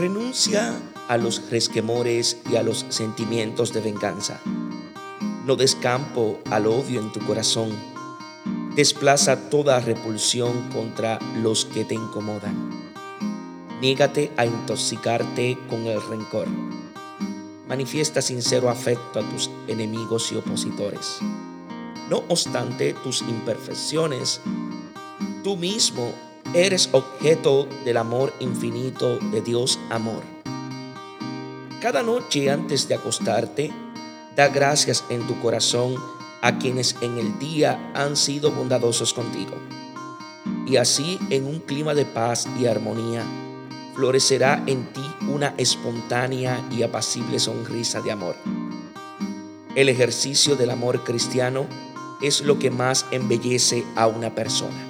Renuncia a los resquemores y a los sentimientos de venganza. No descampo al odio en tu corazón. Desplaza toda repulsión contra los que te incomodan. Niégate a intoxicarte con el rencor. Manifiesta sincero afecto a tus enemigos y opositores. No obstante tus imperfecciones, tú mismo eres objeto del amor infinito de Dios amor. Cada noche antes de acostarte, da gracias en tu corazón a quienes en el día han sido bondadosos contigo. Y así en un clima de paz y armonía, florecerá en ti una espontánea y apacible sonrisa de amor. El ejercicio del amor cristiano es lo que más embellece a una persona.